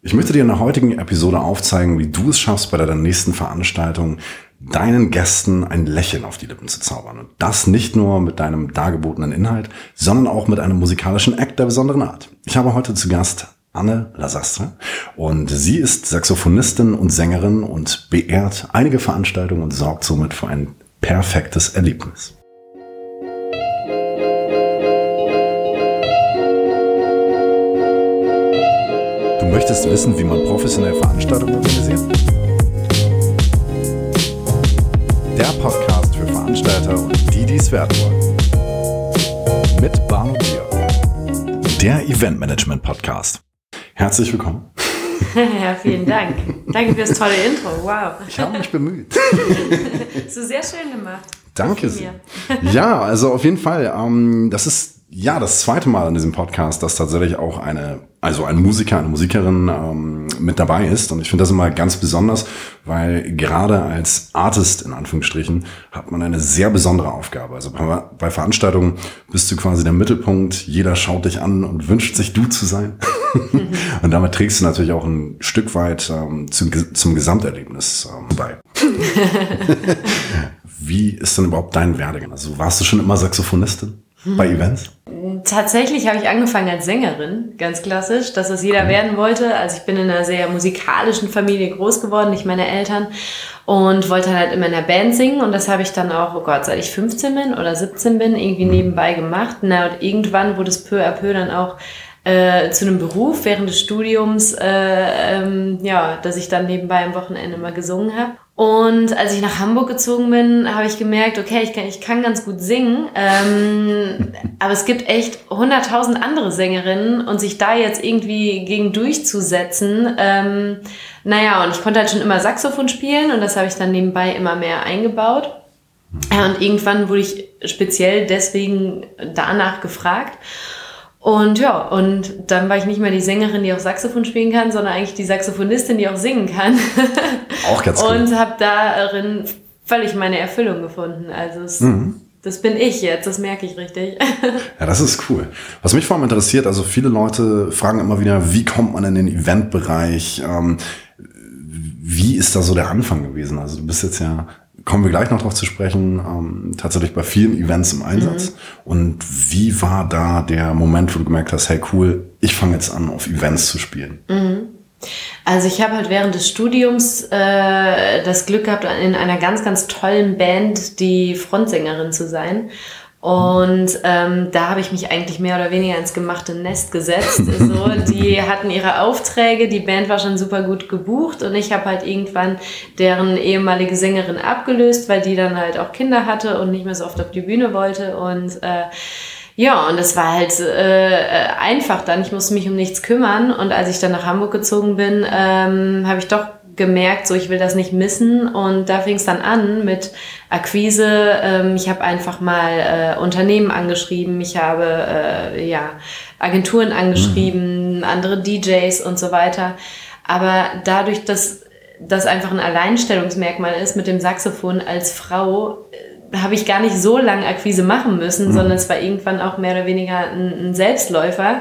Ich möchte dir in der heutigen Episode aufzeigen, wie du es schaffst, bei deiner nächsten Veranstaltung deinen Gästen ein Lächeln auf die Lippen zu zaubern. Und das nicht nur mit deinem dargebotenen Inhalt, sondern auch mit einem musikalischen Act der besonderen Art. Ich habe heute zu Gast Anne Lasastre und sie ist Saxophonistin und Sängerin und beehrt einige Veranstaltungen und sorgt somit für ein perfektes Erlebnis. Möchtest wissen, wie man professionell Veranstaltungen organisiert? Der Podcast für Veranstalter und die, die es werden wollen. Mit Barno Bier. Der Event Management Podcast. Herzlich willkommen. ja, vielen Dank. Danke für das tolle Intro. Wow. Ich habe mich bemüht. Hast du sehr schön gemacht. Danke sehr. Ja, also auf jeden Fall. Ähm, das ist ja das zweite Mal in diesem Podcast, dass tatsächlich auch eine, also ein Musiker, eine Musikerin ähm, mit dabei ist. Und ich finde das immer ganz besonders, weil gerade als Artist in Anführungsstrichen hat man eine sehr besondere Aufgabe. Also bei, bei Veranstaltungen bist du quasi der Mittelpunkt. Jeder schaut dich an und wünscht sich du zu sein. und damit trägst du natürlich auch ein Stück weit ähm, zum, zum Gesamterlebnis ähm, bei. Wie ist denn überhaupt dein Werdegang? Also warst du schon immer Saxophonistin? Bei Events? Tatsächlich habe ich angefangen als Sängerin, ganz klassisch, dass es jeder werden wollte. Also ich bin in einer sehr musikalischen Familie groß geworden, nicht meine Eltern, und wollte halt immer in der Band singen. Und das habe ich dann auch, oh Gott, seit ich 15 bin oder 17 bin, irgendwie nebenbei gemacht. Na, und irgendwann wurde es peu à peu dann auch äh, zu einem Beruf während des Studiums, äh, ähm, ja, dass ich dann nebenbei am Wochenende mal gesungen habe. Und als ich nach Hamburg gezogen bin, habe ich gemerkt, okay, ich kann, ich kann ganz gut singen, ähm, aber es gibt echt hunderttausend andere Sängerinnen und sich da jetzt irgendwie gegen durchzusetzen, ähm, naja, und ich konnte halt schon immer Saxophon spielen und das habe ich dann nebenbei immer mehr eingebaut. Und irgendwann wurde ich speziell deswegen danach gefragt. Und ja, und dann war ich nicht mehr die Sängerin, die auch Saxophon spielen kann, sondern eigentlich die Saxophonistin, die auch singen kann. Auch ganz cool. Und habe darin völlig meine Erfüllung gefunden. Also es, mhm. das bin ich jetzt, das merke ich richtig. Ja, das ist cool. Was mich vor allem interessiert, also viele Leute fragen immer wieder, wie kommt man in den Eventbereich? Ähm, wie ist da so der Anfang gewesen? Also du bist jetzt ja kommen wir gleich noch drauf zu sprechen, ähm, tatsächlich bei vielen Events im Einsatz. Mhm. Und wie war da der Moment, wo du gemerkt hast, hey cool, ich fange jetzt an, auf Events zu spielen? Mhm. Also ich habe halt während des Studiums äh, das Glück gehabt, in einer ganz, ganz tollen Band die Frontsängerin zu sein. Und ähm, da habe ich mich eigentlich mehr oder weniger ins gemachte Nest gesetzt. So, die hatten ihre Aufträge, die Band war schon super gut gebucht und ich habe halt irgendwann deren ehemalige Sängerin abgelöst, weil die dann halt auch Kinder hatte und nicht mehr so oft auf die Bühne wollte. Und äh, ja, und es war halt äh, einfach dann. Ich musste mich um nichts kümmern. Und als ich dann nach Hamburg gezogen bin, ähm, habe ich doch gemerkt, so ich will das nicht missen. Und da fing es dann an mit Akquise. Ähm, ich habe einfach mal äh, Unternehmen angeschrieben, ich habe äh, ja Agenturen angeschrieben, mhm. andere DJs und so weiter. Aber dadurch, dass das einfach ein Alleinstellungsmerkmal ist mit dem Saxophon als Frau, äh, habe ich gar nicht so lange Akquise machen müssen, mhm. sondern es war irgendwann auch mehr oder weniger ein, ein Selbstläufer.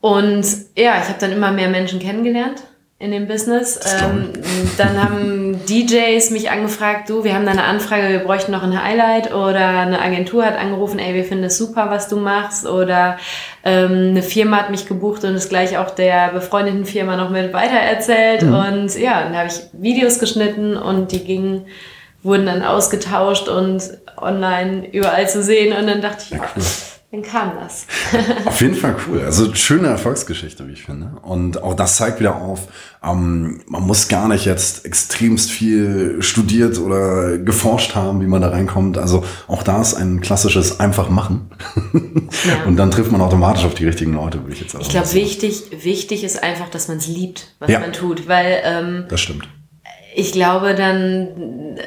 Und ja, ich habe dann immer mehr Menschen kennengelernt in dem Business. Ähm, dann haben DJs mich angefragt, du, wir haben da eine Anfrage, wir bräuchten noch ein Highlight oder eine Agentur hat angerufen, ey, wir finden es super, was du machst oder ähm, eine Firma hat mich gebucht und es gleich auch der befreundeten Firma noch mit weitererzählt mhm. und ja, dann habe ich Videos geschnitten und die gingen, wurden dann ausgetauscht und online überall zu sehen und dann dachte ich, ja, cool dann kam das. auf jeden Fall cool. Also schöne Erfolgsgeschichte, wie ich finde. Und auch das zeigt wieder auf, ähm, man muss gar nicht jetzt extremst viel studiert oder geforscht haben, wie man da reinkommt. Also auch da ist ein klassisches einfach machen. Ja. Und dann trifft man automatisch auf die richtigen Leute, würde ich jetzt sagen. Ich glaube, wichtig, wichtig ist einfach, dass man es liebt, was ja. man tut. Weil ähm, das stimmt. Ich glaube, dann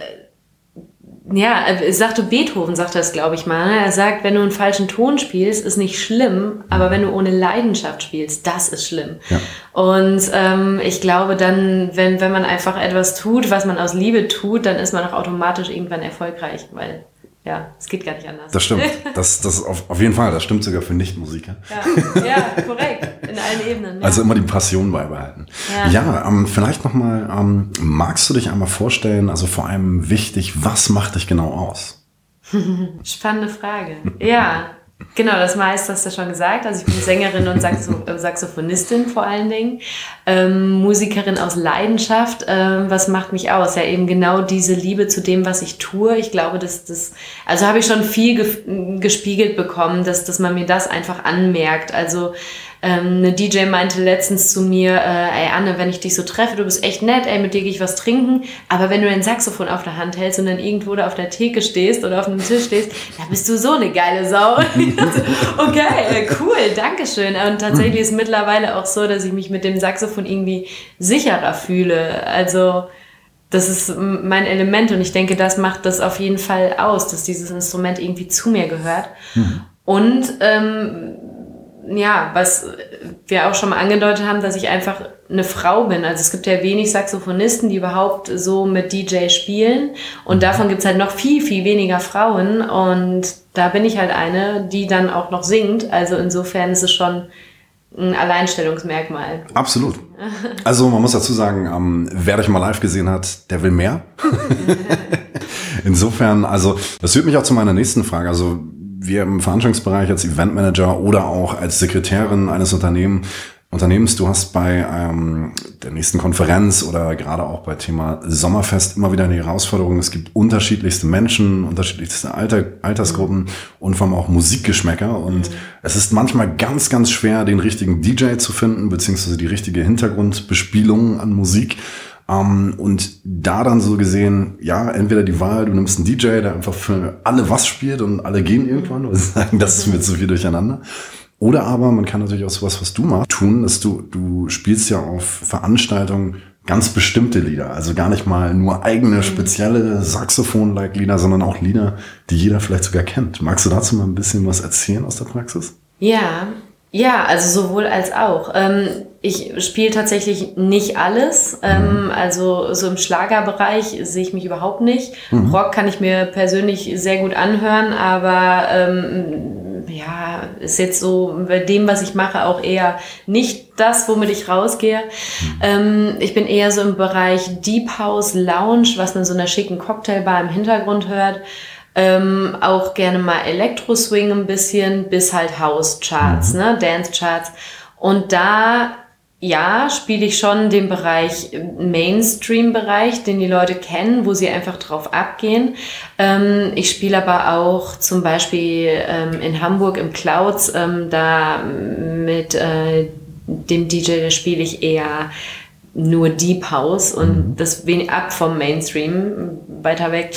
ja, äh, sagte Beethoven, sagt das, glaube ich mal. Ne? Er sagt, wenn du einen falschen Ton spielst, ist nicht schlimm, aber wenn du ohne Leidenschaft spielst, das ist schlimm. Ja. Und ähm, ich glaube dann, wenn, wenn man einfach etwas tut, was man aus Liebe tut, dann ist man auch automatisch irgendwann erfolgreich, weil ja, es geht gar nicht anders. Das stimmt. Das, das auf, auf jeden Fall, das stimmt sogar für Nichtmusiker. Ja, ja korrekt. In allen Ebenen. Ja. Also immer die Passion beibehalten. Ja, ja ähm, vielleicht nochmal, ähm, magst du dich einmal vorstellen, also vor allem wichtig, was macht dich genau aus? Spannende Frage. Ja, Genau, das meiste hast du schon gesagt. Also ich bin Sängerin und Saxo äh, Saxophonistin vor allen Dingen. Ähm, Musikerin aus Leidenschaft. Ähm, was macht mich aus? Ja, eben genau diese Liebe zu dem, was ich tue. Ich glaube, dass das, also habe ich schon viel gespiegelt bekommen, dass, dass man mir das einfach anmerkt. Also ähm, eine DJ meinte letztens zu mir, äh, ey Anne, wenn ich dich so treffe, du bist echt nett, ey, mit dir gehe ich was trinken, aber wenn du dein Saxophon auf der Hand hältst und dann irgendwo da auf der Theke stehst oder auf einem Tisch stehst, da bist du so eine geile Sau. okay, cool, danke schön. Und tatsächlich ist mittlerweile auch so, dass ich mich mit dem Saxophon irgendwie sicherer fühle. Also das ist mein Element und ich denke, das macht das auf jeden Fall aus, dass dieses Instrument irgendwie zu mir gehört. Mhm. Und ähm, ja, was wir auch schon mal angedeutet haben, dass ich einfach eine Frau bin. Also es gibt ja wenig Saxophonisten, die überhaupt so mit DJ spielen. Und davon gibt's halt noch viel, viel weniger Frauen. Und da bin ich halt eine, die dann auch noch singt. Also insofern ist es schon ein Alleinstellungsmerkmal. Absolut. Also man muss dazu sagen, ähm, wer dich mal live gesehen hat, der will mehr. Insofern, also das führt mich auch zu meiner nächsten Frage. Also wir im Veranstaltungsbereich als Eventmanager oder auch als Sekretärin eines Unternehmen, Unternehmens, du hast bei ähm, der nächsten Konferenz oder gerade auch bei Thema Sommerfest immer wieder eine Herausforderung. Es gibt unterschiedlichste Menschen, unterschiedlichste Alter, Altersgruppen mhm. und vor allem auch Musikgeschmäcker. Und mhm. es ist manchmal ganz, ganz schwer, den richtigen DJ zu finden, beziehungsweise die richtige Hintergrundbespielung an Musik. Ähm, und da dann so gesehen, ja, entweder die Wahl, du nimmst einen DJ, der einfach für alle was spielt und alle gehen irgendwann und sagen, das ist mir zu viel durcheinander. Oder aber man kann natürlich auch sowas, was du machst, tun, dass du, du spielst ja auf Veranstaltungen ganz bestimmte Lieder. Also gar nicht mal nur eigene, spezielle Saxophon-like Lieder, sondern auch Lieder, die jeder vielleicht sogar kennt. Magst du dazu mal ein bisschen was erzählen aus der Praxis? Ja, ja, also sowohl als auch. Ähm, ich spiele tatsächlich nicht alles. Ähm, mhm. Also so im Schlagerbereich sehe ich mich überhaupt nicht. Mhm. Rock kann ich mir persönlich sehr gut anhören, aber ähm, ja, ist jetzt so bei dem, was ich mache, auch eher nicht das, womit ich rausgehe. Mhm. Ähm, ich bin eher so im Bereich Deep House Lounge, was man so einer schicken Cocktailbar im Hintergrund hört. Ähm, auch gerne mal Elektro-Swing ein bisschen, bis halt House-Charts, mhm. ne, Dance-Charts. Und da, ja, spiele ich schon den Bereich Mainstream-Bereich, den die Leute kennen, wo sie einfach drauf abgehen. Ähm, ich spiele aber auch zum Beispiel ähm, in Hamburg im Clouds, ähm, da mit äh, dem DJ, da spiele ich eher nur Deep House und mhm. das wenig ab vom Mainstream, weiter weg.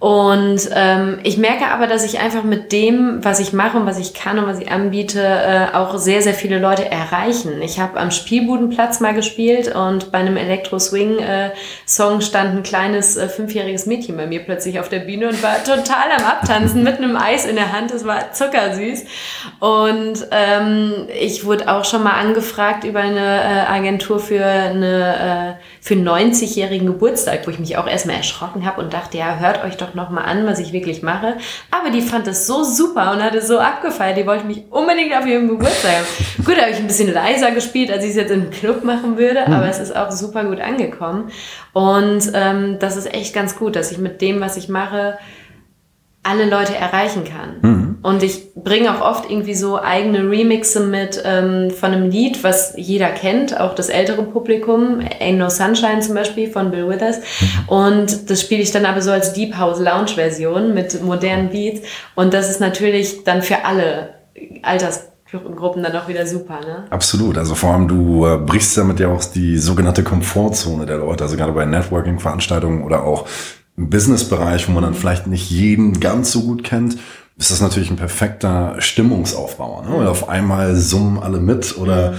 Und ähm, ich merke aber, dass ich einfach mit dem, was ich mache und was ich kann und was ich anbiete, äh, auch sehr, sehr viele Leute erreichen. Ich habe am Spielbudenplatz mal gespielt und bei einem Elektro-Swing-Song stand ein kleines äh, fünfjähriges Mädchen bei mir plötzlich auf der Bühne und war total am Abtanzen mit einem Eis in der Hand. Es war zuckersüß. Und ähm, ich wurde auch schon mal angefragt über eine äh, Agentur für eine äh, für einen 90-jährigen Geburtstag, wo ich mich auch erstmal erschrocken habe und dachte, ja, hört euch doch noch mal an, was ich wirklich mache. Aber die fand das so super und hatte so abgefeiert, die wollte mich unbedingt auf ihrem Geburtstag haben. gut, da habe ich ein bisschen leiser gespielt, als ich es jetzt im Club machen würde, mhm. aber es ist auch super gut angekommen. Und ähm, das ist echt ganz gut, dass ich mit dem, was ich mache, alle Leute erreichen kann. Mhm. Und ich bringe auch oft irgendwie so eigene Remixe mit ähm, von einem Lied, was jeder kennt, auch das ältere Publikum, Ain't No Sunshine zum Beispiel von Bill Withers. Mhm. Und das spiele ich dann aber so als Deep House Lounge Version mit modernen Beats. Und das ist natürlich dann für alle Altersgruppen dann auch wieder super, ne? Absolut. Also vor allem du äh, brichst damit ja auch die sogenannte Komfortzone der Leute. Also gerade bei Networking-Veranstaltungen oder auch im Business-Bereich, wo man dann vielleicht nicht jeden ganz so gut kennt, ist das natürlich ein perfekter Stimmungsaufbauer. Ne? Weil auf einmal summen alle mit oder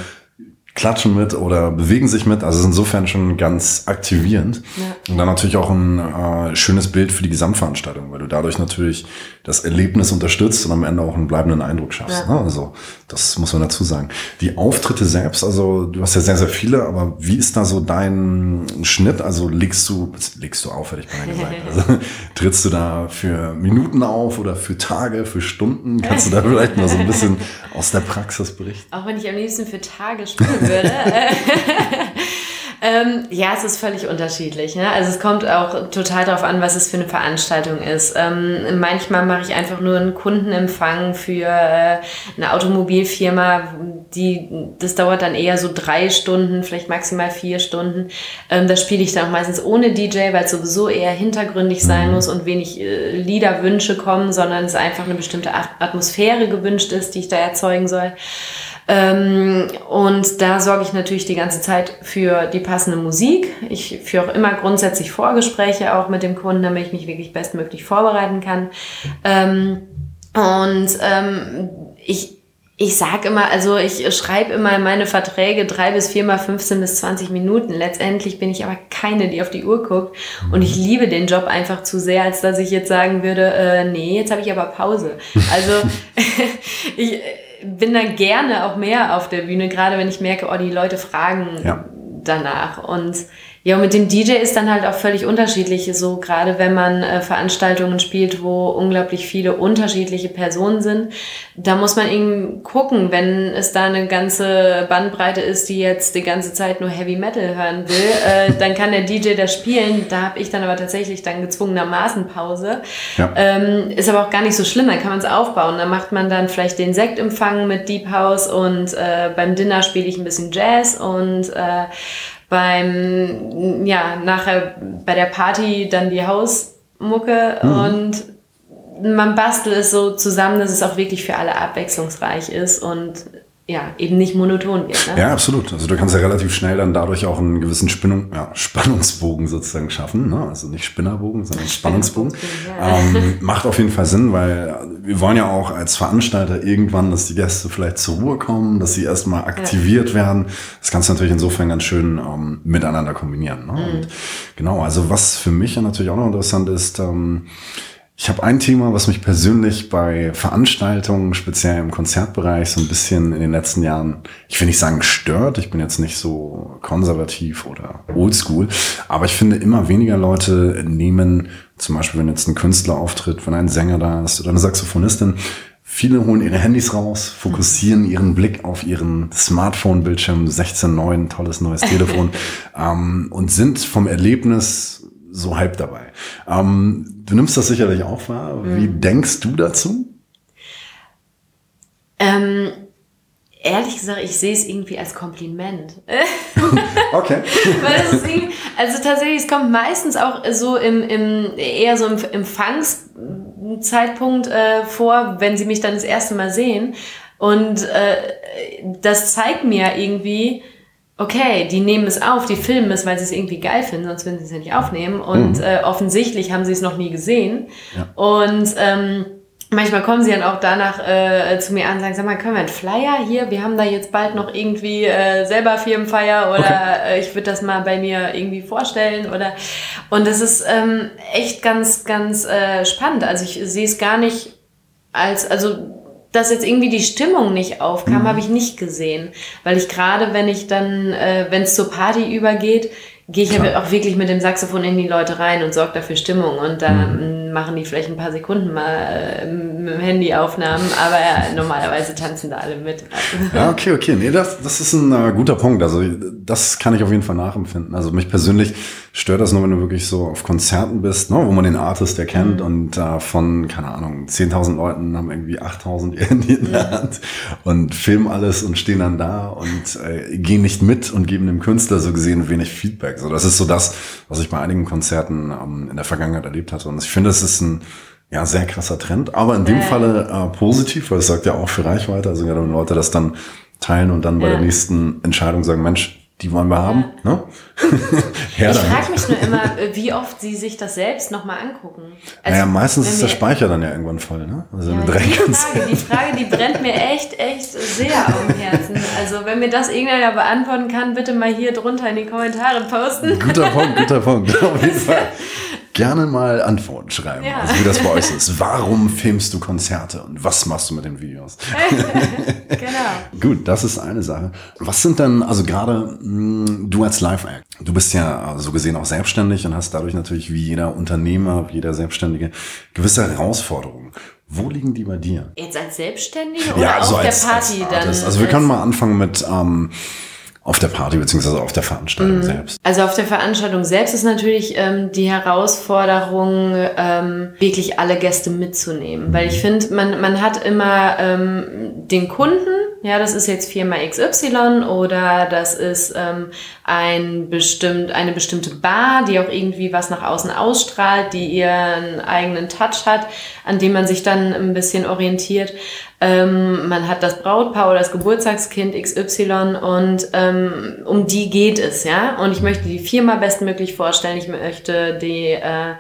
klatschen mit oder bewegen sich mit. Also insofern schon ganz aktivierend. Ja. Und dann natürlich auch ein äh, schönes Bild für die Gesamtveranstaltung, weil du dadurch natürlich das Erlebnis unterstützt und am Ende auch einen bleibenden Eindruck schaffst. Ja. Ne? Also das muss man dazu sagen. Die Auftritte selbst, also du hast ja sehr, sehr viele, aber wie ist da so dein Schnitt? Also legst du, legst du auf, hätte ich mal gesagt. Also, trittst du da für Minuten auf oder für Tage, für Stunden? Kannst du da vielleicht mal so ein bisschen aus der Praxis berichten? Auch wenn ich am liebsten für Tage spielen würde. ähm, ja, es ist völlig unterschiedlich. Ne? Also es kommt auch total darauf an, was es für eine Veranstaltung ist. Ähm, manchmal mache ich einfach nur einen Kundenempfang für äh, eine Automobilfirma, die das dauert dann eher so drei Stunden, vielleicht maximal vier Stunden. Ähm, da spiele ich dann auch meistens ohne DJ, weil es sowieso eher hintergründig sein mhm. muss und wenig äh, Liederwünsche kommen, sondern es einfach eine bestimmte Atmosphäre gewünscht ist, die ich da erzeugen soll. Ähm, und da sorge ich natürlich die ganze Zeit für die passende Musik. Ich führe auch immer grundsätzlich Vorgespräche auch mit dem Kunden, damit ich mich wirklich bestmöglich vorbereiten kann. Ähm, und ähm, ich ich sage immer, also ich schreibe immer meine Verträge drei bis viermal 15 bis 20 Minuten. Letztendlich bin ich aber keine, die auf die Uhr guckt. Und ich liebe den Job einfach zu sehr, als dass ich jetzt sagen würde, äh, nee, jetzt habe ich aber Pause. Also ich bin dann gerne auch mehr auf der Bühne, gerade wenn ich merke, oh, die Leute fragen ja. danach. Und ja, und mit dem DJ ist dann halt auch völlig unterschiedlich, so gerade wenn man äh, Veranstaltungen spielt, wo unglaublich viele unterschiedliche Personen sind. Da muss man eben gucken, wenn es da eine ganze Bandbreite ist, die jetzt die ganze Zeit nur Heavy Metal hören will, äh, dann kann der DJ das spielen. Da habe ich dann aber tatsächlich dann gezwungenermaßen Pause. Ja. Ähm, ist aber auch gar nicht so schlimm, dann kann man es aufbauen. Da macht man dann vielleicht den Sektempfang mit Deep House und äh, beim Dinner spiele ich ein bisschen Jazz und äh, beim, ja, nachher bei der Party dann die Hausmucke mhm. und man bastelt es so zusammen, dass es auch wirklich für alle abwechslungsreich ist und ja, eben nicht monoton wird. Ne? Ja, absolut. Also du kannst ja relativ schnell dann dadurch auch einen gewissen Spinnung, ja, Spannungsbogen sozusagen schaffen. Ne? Also nicht Spinnerbogen, sondern Spannungsbogen. Ja. Ähm, macht auf jeden Fall Sinn, weil wir wollen ja auch als Veranstalter irgendwann, dass die Gäste vielleicht zur Ruhe kommen, dass sie erstmal aktiviert ja. werden. Das kannst du natürlich insofern ganz schön ähm, miteinander kombinieren. Ne? Mhm. Und genau, also was für mich ja natürlich auch noch interessant ist, ähm, ich habe ein Thema, was mich persönlich bei Veranstaltungen, speziell im Konzertbereich, so ein bisschen in den letzten Jahren, ich will nicht sagen stört, ich bin jetzt nicht so konservativ oder oldschool, aber ich finde immer weniger Leute nehmen, zum Beispiel wenn jetzt ein Künstler auftritt, wenn ein Sänger da ist oder eine Saxophonistin, Viele holen ihre Handys raus, fokussieren ihren Blick auf ihren Smartphone-Bildschirm, 16.9, tolles neues Telefon, ähm, und sind vom Erlebnis so halb dabei. Ähm, du nimmst das sicherlich auch wahr. Wie mhm. denkst du dazu? Ähm, ehrlich gesagt, ich sehe es irgendwie als Kompliment. okay. also tatsächlich, es kommt meistens auch so im, im eher so im Empfangszeitpunkt äh, vor, wenn sie mich dann das erste Mal sehen. Und äh, das zeigt mir irgendwie, okay, die nehmen es auf, die filmen es, weil sie es irgendwie geil finden, sonst würden sie es ja nicht aufnehmen. Und mhm. äh, offensichtlich haben sie es noch nie gesehen. Ja. Und ähm, manchmal kommen sie dann auch danach äh, zu mir an und sagen, sag mal, können wir einen Flyer hier? Wir haben da jetzt bald noch irgendwie äh, selber Firmenfeier oder okay. äh, ich würde das mal bei mir irgendwie vorstellen oder und das ist ähm, echt ganz, ganz äh, spannend. Also ich sehe es gar nicht als, also dass jetzt irgendwie die Stimmung nicht aufkam, mhm. habe ich nicht gesehen. Weil ich gerade, wenn ich dann, äh, wenn es zur Party übergeht, gehe ich ja auch wirklich mit dem Saxophon in die Leute rein und sorge dafür Stimmung. Und dann mhm. Machen die vielleicht ein paar Sekunden mal äh, mit dem Handy Aufnahmen, aber ja, normalerweise tanzen da alle mit. Ja, okay, okay. Nee, das, das ist ein äh, guter Punkt. Also das kann ich auf jeden Fall nachempfinden. Also mich persönlich stört das nur, wenn du wirklich so auf Konzerten bist, ne, wo man den Artist erkennt mhm. und äh, von, keine Ahnung, 10.000 Leuten haben irgendwie 8.000 ihr Handy in der Hand und filmen alles und stehen dann da und äh, gehen nicht mit und geben dem Künstler so gesehen wenig Feedback. So, das ist so das, was ich bei einigen Konzerten ähm, in der Vergangenheit erlebt hatte. Und ich finde, es ist ein ja, sehr krasser Trend, aber in dem äh. Falle äh, positiv, weil es sagt ja auch für Reichweite, also gerade wenn Leute das dann teilen und dann bei der nächsten Entscheidung sagen, Mensch, die wollen wir haben. Ne? ich frage mich nur immer, wie oft sie sich das selbst nochmal angucken. Also, naja, meistens ist der Speicher dann ja irgendwann voll. Ne? Also ja, die, Frage, die Frage, die brennt mir echt, echt sehr auf dem Herzen. Also wenn mir das irgendeiner beantworten kann, bitte mal hier drunter in die Kommentare posten. Guter Punkt, guter Punkt. Auf jeden Fall gerne mal Antworten schreiben, ja. also wie das bei euch ist. Warum filmst du Konzerte und was machst du mit den Videos? genau. Gut, das ist eine Sache. Was sind denn, also gerade hm, du als Live-Act, du bist ja so gesehen auch selbstständig und hast dadurch natürlich wie jeder Unternehmer, wie jeder Selbstständige gewisse Herausforderungen. Wo liegen die bei dir? Jetzt als Selbstständige oder ja, also auf als, der Party dann? Also wir können mal anfangen mit ähm, auf der Party beziehungsweise auf der Veranstaltung mhm. selbst? Also auf der Veranstaltung selbst ist natürlich ähm, die Herausforderung, ähm, wirklich alle Gäste mitzunehmen. Mhm. Weil ich finde, man, man hat immer ähm, den Kunden, ja, das ist jetzt Firma XY oder das ist ähm, ein bestimmt, eine bestimmte Bar, die auch irgendwie was nach außen ausstrahlt, die ihren eigenen Touch hat, an dem man sich dann ein bisschen orientiert. Ähm, man hat das Brautpaar oder das Geburtstagskind XY und ähm, um die geht es, ja. Und ich möchte die Firma bestmöglich vorstellen. Ich möchte die äh,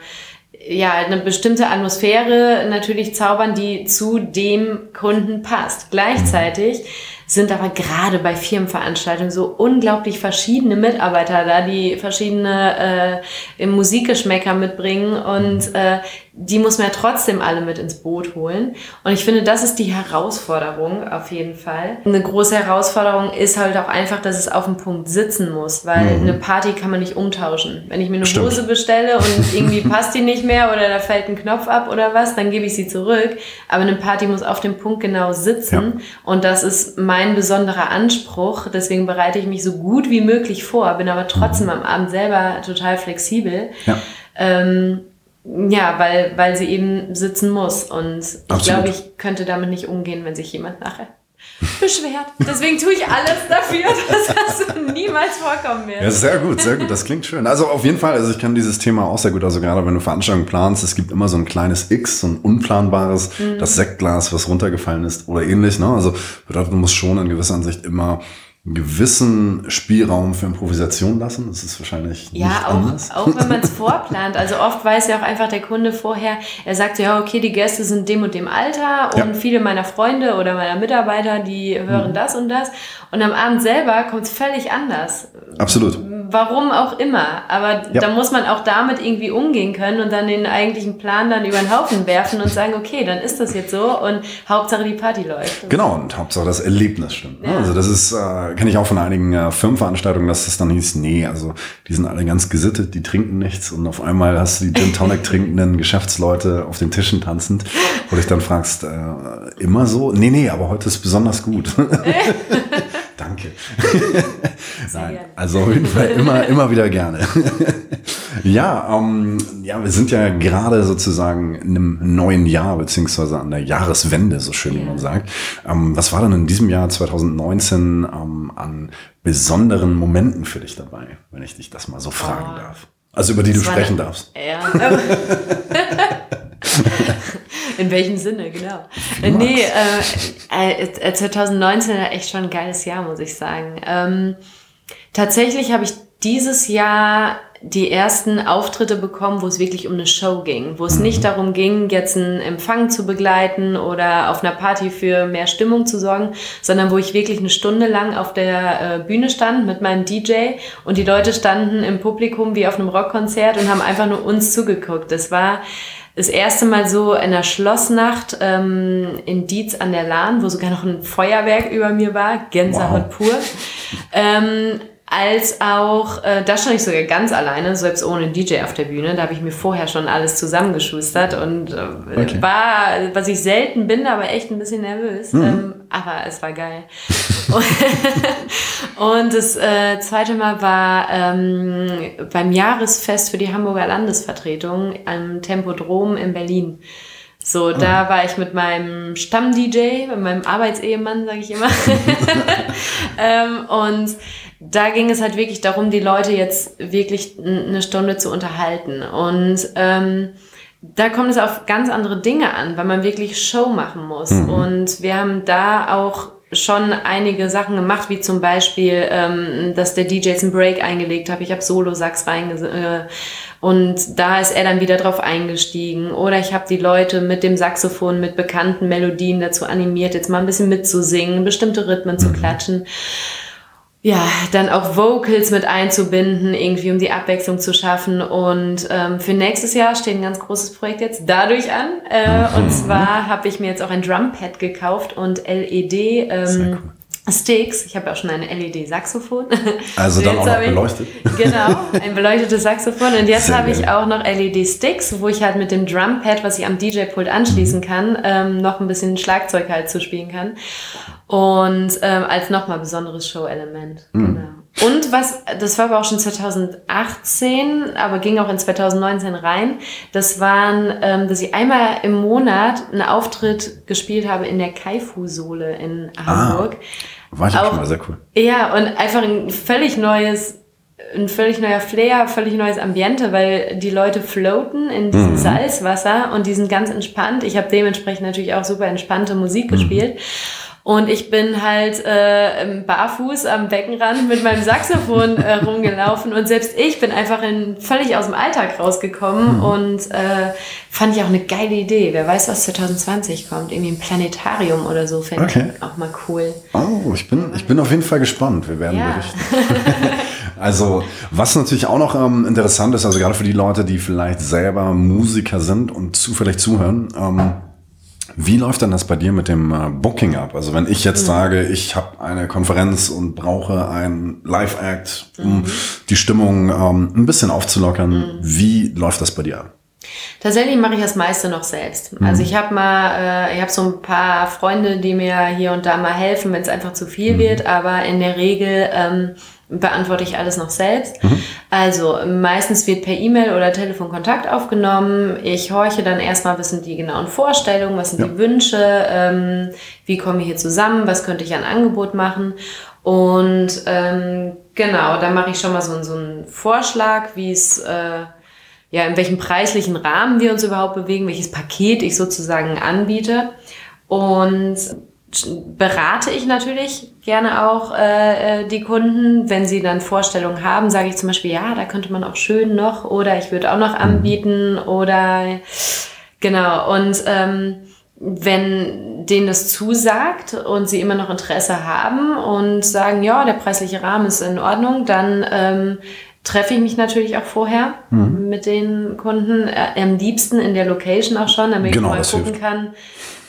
ja, eine bestimmte Atmosphäre natürlich zaubern, die zu dem Kunden passt. Gleichzeitig sind aber gerade bei Firmenveranstaltungen so unglaublich verschiedene Mitarbeiter da, die verschiedene äh, Musikgeschmäcker mitbringen und äh, die muss man ja trotzdem alle mit ins Boot holen. Und ich finde, das ist die Herausforderung auf jeden Fall. Eine große Herausforderung ist halt auch einfach, dass es auf dem Punkt sitzen muss, weil mhm. eine Party kann man nicht umtauschen. Wenn ich mir eine Stimmt. Hose bestelle und irgendwie passt die nicht mehr oder da fällt ein Knopf ab oder was, dann gebe ich sie zurück. Aber eine Party muss auf dem Punkt genau sitzen. Ja. Und das ist mein besonderer Anspruch. Deswegen bereite ich mich so gut wie möglich vor, bin aber trotzdem mhm. am Abend selber total flexibel. Ja. Ähm, ja, weil, weil sie eben sitzen muss. Und ich glaube, ich könnte damit nicht umgehen, wenn sich jemand nachher beschwert. Deswegen tue ich alles dafür, dass das niemals vorkommen wird. Ja, sehr gut, sehr gut. Das klingt schön. Also auf jeden Fall, also ich kann dieses Thema auch sehr gut. Also gerade wenn du Veranstaltungen planst, es gibt immer so ein kleines X, so ein unplanbares, mhm. das Sektglas, was runtergefallen ist oder ähnlich. Ne? Also bedeutet, du musst schon in gewisser Ansicht immer einen gewissen Spielraum für Improvisation lassen. Das ist wahrscheinlich ja, nicht auch, anders. auch wenn man es vorplant. Also oft weiß ja auch einfach der Kunde vorher, er sagt ja, okay, die Gäste sind dem und dem Alter und ja. viele meiner Freunde oder meiner Mitarbeiter, die hören mhm. das und das. Und am Abend selber kommt es völlig anders. Absolut. Warum auch immer. Aber ja. da muss man auch damit irgendwie umgehen können und dann den eigentlichen Plan dann über den Haufen werfen und sagen, okay, dann ist das jetzt so und Hauptsache die Party läuft. Genau, und Hauptsache das Erlebnis stimmt. Ne? Ja. Also das ist, äh, kenne ich auch von einigen äh, Firmenveranstaltungen, dass das dann hieß, nee, also die sind alle ganz gesittet, die trinken nichts und auf einmal hast du die Gin Tonic trinkenden Geschäftsleute auf den Tischen tanzend, wo du dich dann fragst, äh, immer so? Nee, nee, aber heute ist besonders gut. Danke. Nein, also auf jeden Fall immer, immer wieder gerne. ja, ähm, ja, wir sind ja gerade sozusagen in einem neuen Jahr, beziehungsweise an der Jahreswende, so schön wie man sagt. Ähm, was war denn in diesem Jahr 2019 ähm, an besonderen Momenten für dich dabei, wenn ich dich das mal so fragen oh. darf? Also über die das du sprechen eine, darfst. Ja. In welchem Sinne, genau. Nee, äh, äh, 2019 war echt schon ein geiles Jahr, muss ich sagen. Ähm, tatsächlich habe ich dieses Jahr die ersten Auftritte bekommen, wo es wirklich um eine Show ging, wo es mhm. nicht darum ging, jetzt einen Empfang zu begleiten oder auf einer Party für mehr Stimmung zu sorgen, sondern wo ich wirklich eine Stunde lang auf der äh, Bühne stand mit meinem DJ und die Leute standen im Publikum wie auf einem Rockkonzert und haben einfach nur uns zugeguckt. Das war das erste Mal so in der Schlossnacht ähm, in Dietz an der Lahn, wo sogar noch ein Feuerwerk über mir war, Gänsehaut wow. pur. Ähm, als auch, äh, da stand ich sogar ganz alleine, selbst ohne DJ auf der Bühne. Da habe ich mir vorher schon alles zusammengeschustert und äh, okay. war, was ich selten bin, aber echt ein bisschen nervös. Mhm. Ähm, aber es war geil. und das äh, zweite Mal war ähm, beim Jahresfest für die Hamburger Landesvertretung am Tempodrom in Berlin. So, da war ich mit meinem Stamm-DJ, mit meinem Arbeitsehemann, sage ich immer. ähm, und da ging es halt wirklich darum, die Leute jetzt wirklich eine Stunde zu unterhalten. Und ähm, da kommt es auf ganz andere Dinge an, weil man wirklich Show machen muss. Mhm. Und wir haben da auch schon einige Sachen gemacht, wie zum Beispiel, ähm, dass der DJ einen Break eingelegt habe. Ich habe Solo-Sax reinge... Äh, und da ist er dann wieder drauf eingestiegen. Oder ich habe die Leute mit dem Saxophon, mit bekannten Melodien dazu animiert, jetzt mal ein bisschen mitzusingen, bestimmte Rhythmen zu mhm. Ja, dann auch Vocals mit einzubinden, irgendwie um die Abwechslung zu schaffen. Und ähm, für nächstes Jahr steht ein ganz großes Projekt jetzt dadurch an. Äh, mhm. Und zwar habe ich mir jetzt auch ein Drumpad gekauft und LED. Ähm, Sticks. Ich habe ja auch schon ein LED-Saxophon. Also dann auch noch beleuchtet. genau, ein beleuchtetes Saxophon. Und jetzt habe ich auch noch LED-Sticks, wo ich halt mit dem Drumpad, was ich am DJ-Pult anschließen mhm. kann, ähm, noch ein bisschen Schlagzeug halt zuspielen kann. Und ähm, als nochmal besonderes Show-Element. Mhm. Genau. Und was, das war aber auch schon 2018, aber ging auch in 2019 rein. Das waren, ähm, dass ich einmal im Monat einen Auftritt gespielt habe in der Kaifu-Sohle in Hamburg. Ah, war ich auch schon mal sehr cool. Ja, und einfach ein völlig neues ein völlig neuer Flair, völlig neues Ambiente, weil die Leute floaten in diesem mhm. Salzwasser und die sind ganz entspannt. Ich habe dementsprechend natürlich auch super entspannte Musik mhm. gespielt. Und ich bin halt äh, barfuß am Beckenrand mit meinem Saxophon äh, rumgelaufen und selbst ich bin einfach in, völlig aus dem Alltag rausgekommen mhm. und äh, fand ich auch eine geile Idee. Wer weiß, was 2020 kommt. Irgendwie ein Planetarium oder so fände okay. ich auch mal cool. Oh, ich bin, ich bin auf jeden Fall gespannt. Wir werden ja. berichten. also, was natürlich auch noch ähm, interessant ist, also gerade für die Leute, die vielleicht selber Musiker sind und zufällig zuhören, ähm, wie läuft denn das bei dir mit dem äh, Booking ab? Also wenn ich jetzt mhm. sage, ich habe eine Konferenz und brauche ein Live-Act, um mhm. die Stimmung ähm, ein bisschen aufzulockern, mhm. wie läuft das bei dir ab? Tatsächlich mache ich das meiste noch selbst. Mhm. Also ich habe mal, äh, ich habe so ein paar Freunde, die mir hier und da mal helfen, wenn es einfach zu viel mhm. wird, aber in der Regel ähm, beantworte ich alles noch selbst. Mhm. Also meistens wird per E-Mail oder Telefon Kontakt aufgenommen. Ich horche dann erstmal, was sind die genauen Vorstellungen, was sind ja. die Wünsche, ähm, wie kommen wir hier zusammen, was könnte ich an Angebot machen. Und ähm, genau, da mache ich schon mal so, so einen Vorschlag, wie es, äh, ja, in welchem preislichen Rahmen wir uns überhaupt bewegen, welches Paket ich sozusagen anbiete. Und berate ich natürlich gerne auch äh, äh, die Kunden. Wenn sie dann Vorstellungen haben, sage ich zum Beispiel, ja, da könnte man auch schön noch oder ich würde auch noch mhm. anbieten oder genau. Und ähm, wenn denen das zusagt und sie immer noch Interesse haben und sagen, ja, der preisliche Rahmen ist in Ordnung, dann ähm, treffe ich mich natürlich auch vorher mhm. mit den Kunden, äh, am liebsten in der Location auch schon, damit genau, ich mal gucken hilft. kann,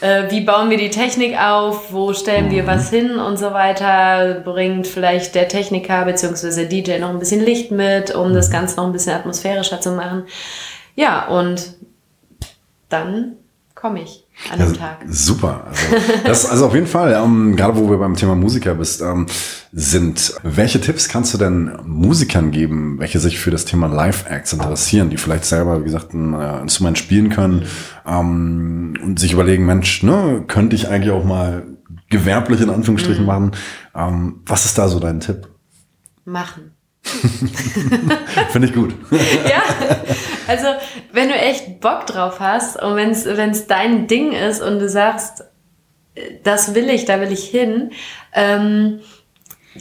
äh, wie bauen wir die Technik auf, wo stellen wir mhm. was hin und so weiter, bringt vielleicht der Techniker bzw. DJ noch ein bisschen Licht mit, um das mhm. Ganze noch ein bisschen atmosphärischer zu machen. Ja, und dann komme ich an dem ja, Tag. Super. Also, das, also auf jeden Fall, ähm, gerade wo wir beim Thema Musiker bist, ähm, sind, welche Tipps kannst du denn Musikern geben, welche sich für das Thema Live-Acts interessieren, die vielleicht selber, wie gesagt, ein äh, Instrument spielen können ähm, und sich überlegen, Mensch, ne, könnte ich eigentlich auch mal gewerblich in Anführungsstrichen mhm. machen. Ähm, was ist da so dein Tipp? Machen. Finde ich gut. ja, also wenn du echt Bock drauf hast und wenn es dein Ding ist und du sagst, das will ich, da will ich hin, ähm,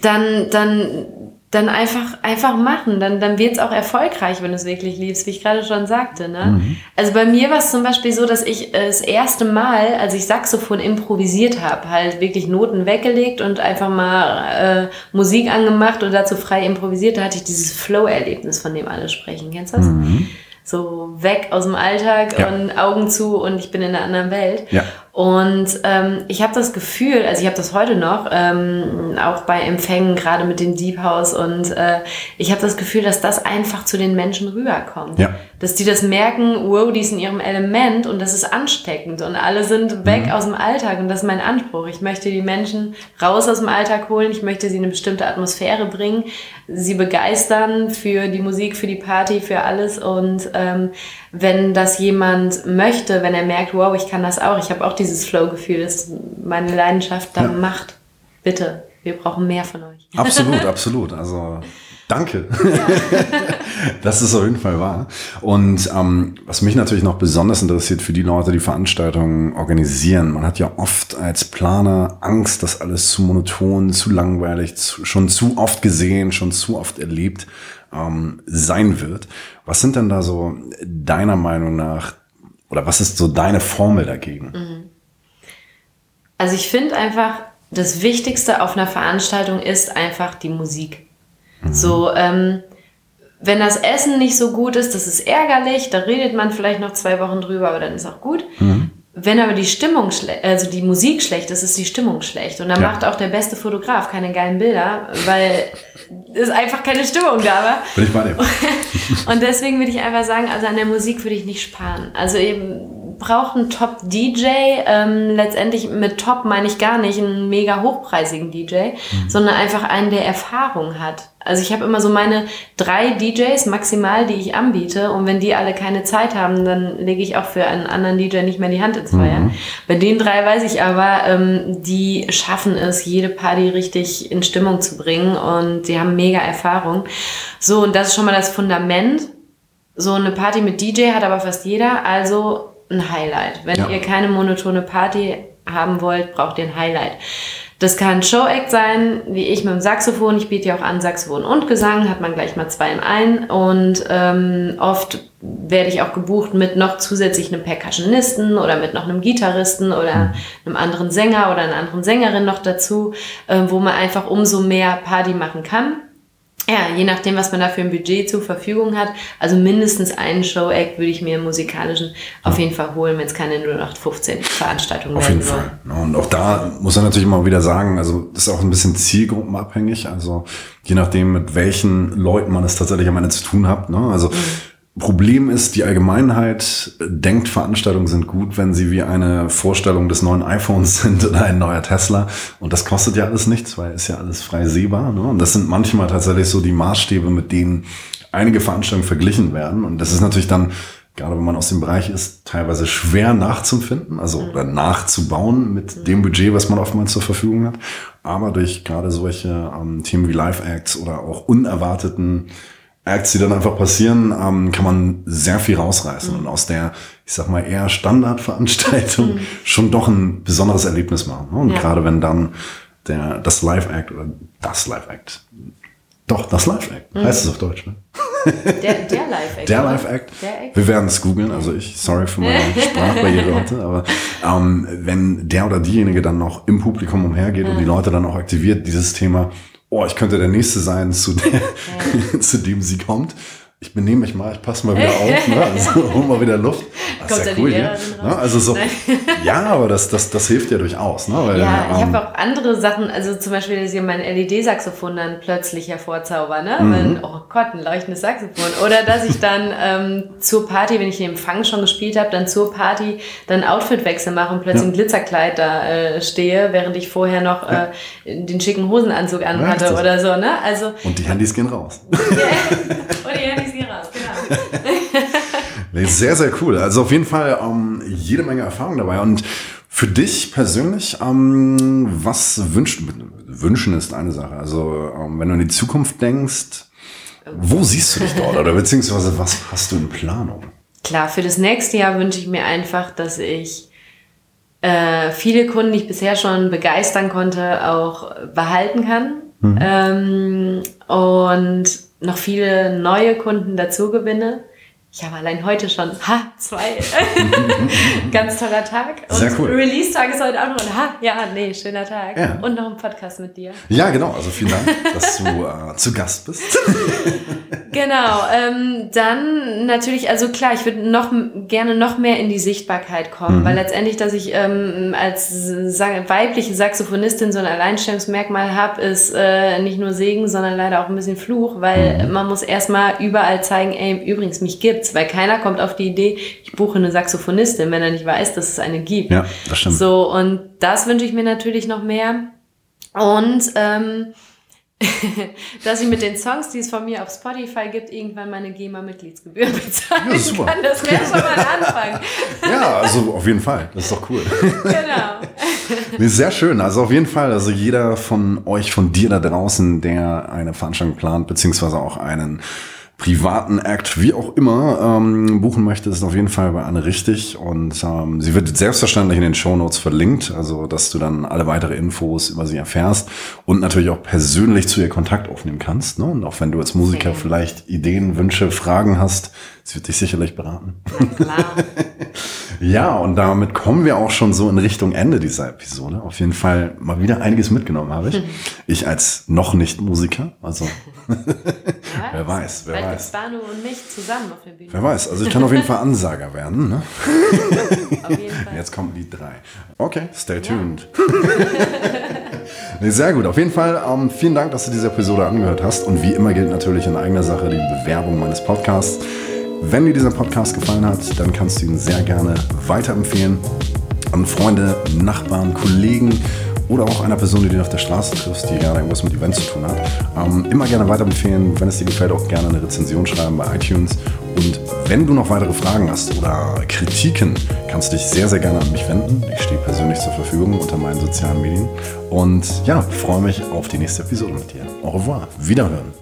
dann, dann dann einfach, einfach machen. Dann, dann wird's auch erfolgreich, wenn du es wirklich liebst, wie ich gerade schon sagte. Ne? Mhm. Also bei mir war es zum Beispiel so, dass ich äh, das erste Mal, als ich Saxophon improvisiert habe, halt wirklich Noten weggelegt und einfach mal äh, Musik angemacht und dazu frei improvisiert, da hatte ich dieses Flow-Erlebnis, von dem alle sprechen. Kennst du das? Mhm. So weg aus dem Alltag ja. und Augen zu und ich bin in einer anderen Welt. Ja. Und ähm, ich habe das Gefühl, also ich habe das heute noch, ähm, auch bei Empfängen, gerade mit dem Deep House, und äh, ich habe das Gefühl, dass das einfach zu den Menschen rüberkommt. Ja. Dass die das merken, wow, die ist in ihrem Element und das ist ansteckend und alle sind weg mhm. aus dem Alltag und das ist mein Anspruch. Ich möchte die Menschen raus aus dem Alltag holen, ich möchte sie in eine bestimmte Atmosphäre bringen, sie begeistern für die Musik, für die Party, für alles und ähm, wenn das jemand möchte, wenn er merkt, wow, ich kann das auch, ich habe auch dieses Flow-Gefühl, das ist meine Leidenschaft, dann ja. macht. Bitte, wir brauchen mehr von euch. Absolut, absolut. Also Danke. das ist auf jeden Fall wahr. Und ähm, was mich natürlich noch besonders interessiert für die Leute, die Veranstaltungen organisieren, man hat ja oft als Planer Angst, dass alles zu monoton, zu langweilig, zu, schon zu oft gesehen, schon zu oft erlebt ähm, sein wird. Was sind denn da so deiner Meinung nach, oder was ist so deine Formel dagegen? Mhm. Also ich finde einfach, das Wichtigste auf einer Veranstaltung ist einfach die Musik. Mhm. So, ähm, wenn das Essen nicht so gut ist, das ist ärgerlich, da redet man vielleicht noch zwei Wochen drüber, aber dann ist auch gut. Mhm. Wenn aber die Stimmung also die Musik schlecht ist, ist die Stimmung schlecht. Und dann ja. macht auch der beste Fotograf keine geilen Bilder, weil es einfach keine Stimmung da war. Bin ich bei dir. Und deswegen würde ich einfach sagen, also an der Musik würde ich nicht sparen. Also eben braucht einen Top-DJ. Ähm, letztendlich mit Top meine ich gar nicht einen mega hochpreisigen DJ, mhm. sondern einfach einen, der Erfahrung hat. Also ich habe immer so meine drei DJs maximal, die ich anbiete. Und wenn die alle keine Zeit haben, dann lege ich auch für einen anderen DJ nicht mehr die Hand ins Feuer. Mhm. Bei den drei weiß ich aber, ähm, die schaffen es, jede Party richtig in Stimmung zu bringen und die haben mega Erfahrung. So, und das ist schon mal das Fundament. So eine Party mit DJ hat aber fast jeder. Also ein Highlight. Wenn ja. ihr keine monotone Party haben wollt, braucht ihr ein Highlight. Das kann Show-Act sein, wie ich mit dem Saxophon. Ich biete ja auch an Saxophon und Gesang, hat man gleich mal zwei im einen. Und ähm, oft werde ich auch gebucht mit noch zusätzlich einem Percussionisten oder mit noch einem Gitarristen oder mhm. einem anderen Sänger oder einer anderen Sängerin noch dazu, äh, wo man einfach umso mehr Party machen kann ja, je nachdem, was man da für ein Budget zur Verfügung hat. Also mindestens einen Show-Act würde ich mir im musikalischen auf jeden Fall holen, wenn es keine 0815 Veranstaltung Auf jeden Fall. Und auch da muss man natürlich immer wieder sagen, also das ist auch ein bisschen zielgruppenabhängig. Also je nachdem, mit welchen Leuten man es tatsächlich am Ende zu tun hat. Ne? Also mhm Problem ist, die Allgemeinheit denkt, Veranstaltungen sind gut, wenn sie wie eine Vorstellung des neuen iPhones sind oder ein neuer Tesla. Und das kostet ja alles nichts, weil ist ja alles frei sehbar. Ne? Und das sind manchmal tatsächlich so die Maßstäbe, mit denen einige Veranstaltungen verglichen werden. Und das ist natürlich dann, gerade wenn man aus dem Bereich ist, teilweise schwer nachzufinden, also oder nachzubauen mit dem Budget, was man oftmals zur Verfügung hat. Aber durch gerade solche ähm, Themen wie Live-Acts oder auch unerwarteten Acts, die dann einfach passieren, ähm, kann man sehr viel rausreißen mhm. und aus der, ich sag mal, eher Standardveranstaltung mhm. schon doch ein besonderes Erlebnis machen. Ne? Und ja. gerade wenn dann der, das Live-Act oder das Live-Act, doch, das Live-Act, mhm. heißt es auf Deutsch, ne? Der, der Live-Act. Der Live-Act. Wir werden es googeln, also ich, sorry für meine Sprachbarriere heute, aber ähm, wenn der oder diejenige dann noch im Publikum umhergeht und die Leute dann auch aktiviert, dieses Thema oh, ich könnte der Nächste sein, zu, der, ja. zu dem sie kommt. Ich benehme mich mal, ich passe mal wieder auf, ne? also hol mal wieder Luft. Das ist ja cool hier. Ne? Also so, ja, aber das, das, das hilft ja durchaus. Ne? Weil, ja, ich ähm, habe auch andere Sachen, also zum Beispiel, dass ich mein LED-Saxophon dann plötzlich hervorzauber, ne? Mhm. Wenn, oh Gott, ein leuchtendes Saxophon. Oder dass ich dann ähm, zur Party, wenn ich den Empfang schon gespielt habe, dann zur Party dann Outfitwechsel mache und plötzlich ja. ein Glitzerkleid da äh, stehe, während ich vorher noch ja. äh, den schicken Hosenanzug anhatte ja, oder so, ne? Also, und die Handys gehen raus. und die Handys gehen raus, genau. Nee, sehr, sehr cool. Also auf jeden Fall ähm, jede Menge Erfahrung dabei. Und für dich persönlich, ähm, was wünscht, wünschen ist eine Sache. Also ähm, wenn du in die Zukunft denkst, wo siehst du dich dort? Oder beziehungsweise was hast du in Planung? Klar, für das nächste Jahr wünsche ich mir einfach, dass ich äh, viele Kunden, die ich bisher schon begeistern konnte, auch behalten kann. Mhm. Ähm, und noch viele neue Kunden dazu gewinne. Ich habe allein heute schon, ha, zwei. Ganz toller Tag. Und Sehr cool. Release-Tag ist heute auch noch. Ha, ja, nee, schöner Tag. Ja. Und noch ein Podcast mit dir. Ja, genau. Also vielen Dank, dass du äh, zu Gast bist. genau. Ähm, dann natürlich, also klar, ich würde noch gerne noch mehr in die Sichtbarkeit kommen, mhm. weil letztendlich, dass ich ähm, als weibliche Saxophonistin so ein Alleinstellungsmerkmal habe, ist äh, nicht nur Segen, sondern leider auch ein bisschen Fluch, weil mhm. man muss erstmal überall zeigen, ey, übrigens, mich gibt gibt's, weil keiner kommt auf die Idee, ich buche eine Saxophonistin, wenn er nicht weiß, dass es eine gibt. Ja, das stimmt. So, und das wünsche ich mir natürlich noch mehr. Und ähm, dass ich mit den Songs, die es von mir auf Spotify gibt, irgendwann meine GEMA-Mitgliedsgebühr bezahlen Ja, super. kann. Das wäre schon mal ein Anfang. Ja, also auf jeden Fall. Das ist doch cool. genau. Nee, sehr schön. Also auf jeden Fall, also jeder von euch, von dir da draußen, der eine Veranstaltung plant, beziehungsweise auch einen privaten Act, wie auch immer, ähm, buchen möchte, ist auf jeden Fall bei Anne richtig. Und ähm, sie wird selbstverständlich in den Show Notes verlinkt, also dass du dann alle weitere Infos über sie erfährst und natürlich auch persönlich zu ihr Kontakt aufnehmen kannst. Ne? Und auch wenn du als Musiker vielleicht Ideen, Wünsche, Fragen hast, sie wird dich sicherlich beraten. Klar. Ja, und damit kommen wir auch schon so in Richtung Ende dieser Episode. Auf jeden Fall mal wieder einiges mitgenommen habe ich. Ich als noch nicht Musiker, also wer weiß, wer weiß. Banu und mich zusammen auf der Bühne. Wer weiß, also ich kann auf jeden Fall Ansager werden. Ne? Auf jeden Fall. Jetzt kommt Lied 3. Okay, stay tuned. nee, sehr gut, auf jeden Fall ähm, vielen Dank, dass du diese Episode angehört hast. Und wie immer gilt natürlich in eigener Sache die Bewerbung meines Podcasts. Wenn dir dieser Podcast gefallen hat, dann kannst du ihn sehr gerne weiterempfehlen an Freunde, Nachbarn, Kollegen oder auch einer Person, die du auf der Straße triffst, die gerne irgendwas mit Events zu tun hat. Ähm, immer gerne weiterempfehlen. Wenn es dir gefällt, auch gerne eine Rezension schreiben bei iTunes. Und wenn du noch weitere Fragen hast oder Kritiken, kannst du dich sehr, sehr gerne an mich wenden. Ich stehe persönlich zur Verfügung unter meinen sozialen Medien. Und ja, freue mich auf die nächste Episode mit dir. Au revoir. Wiederhören.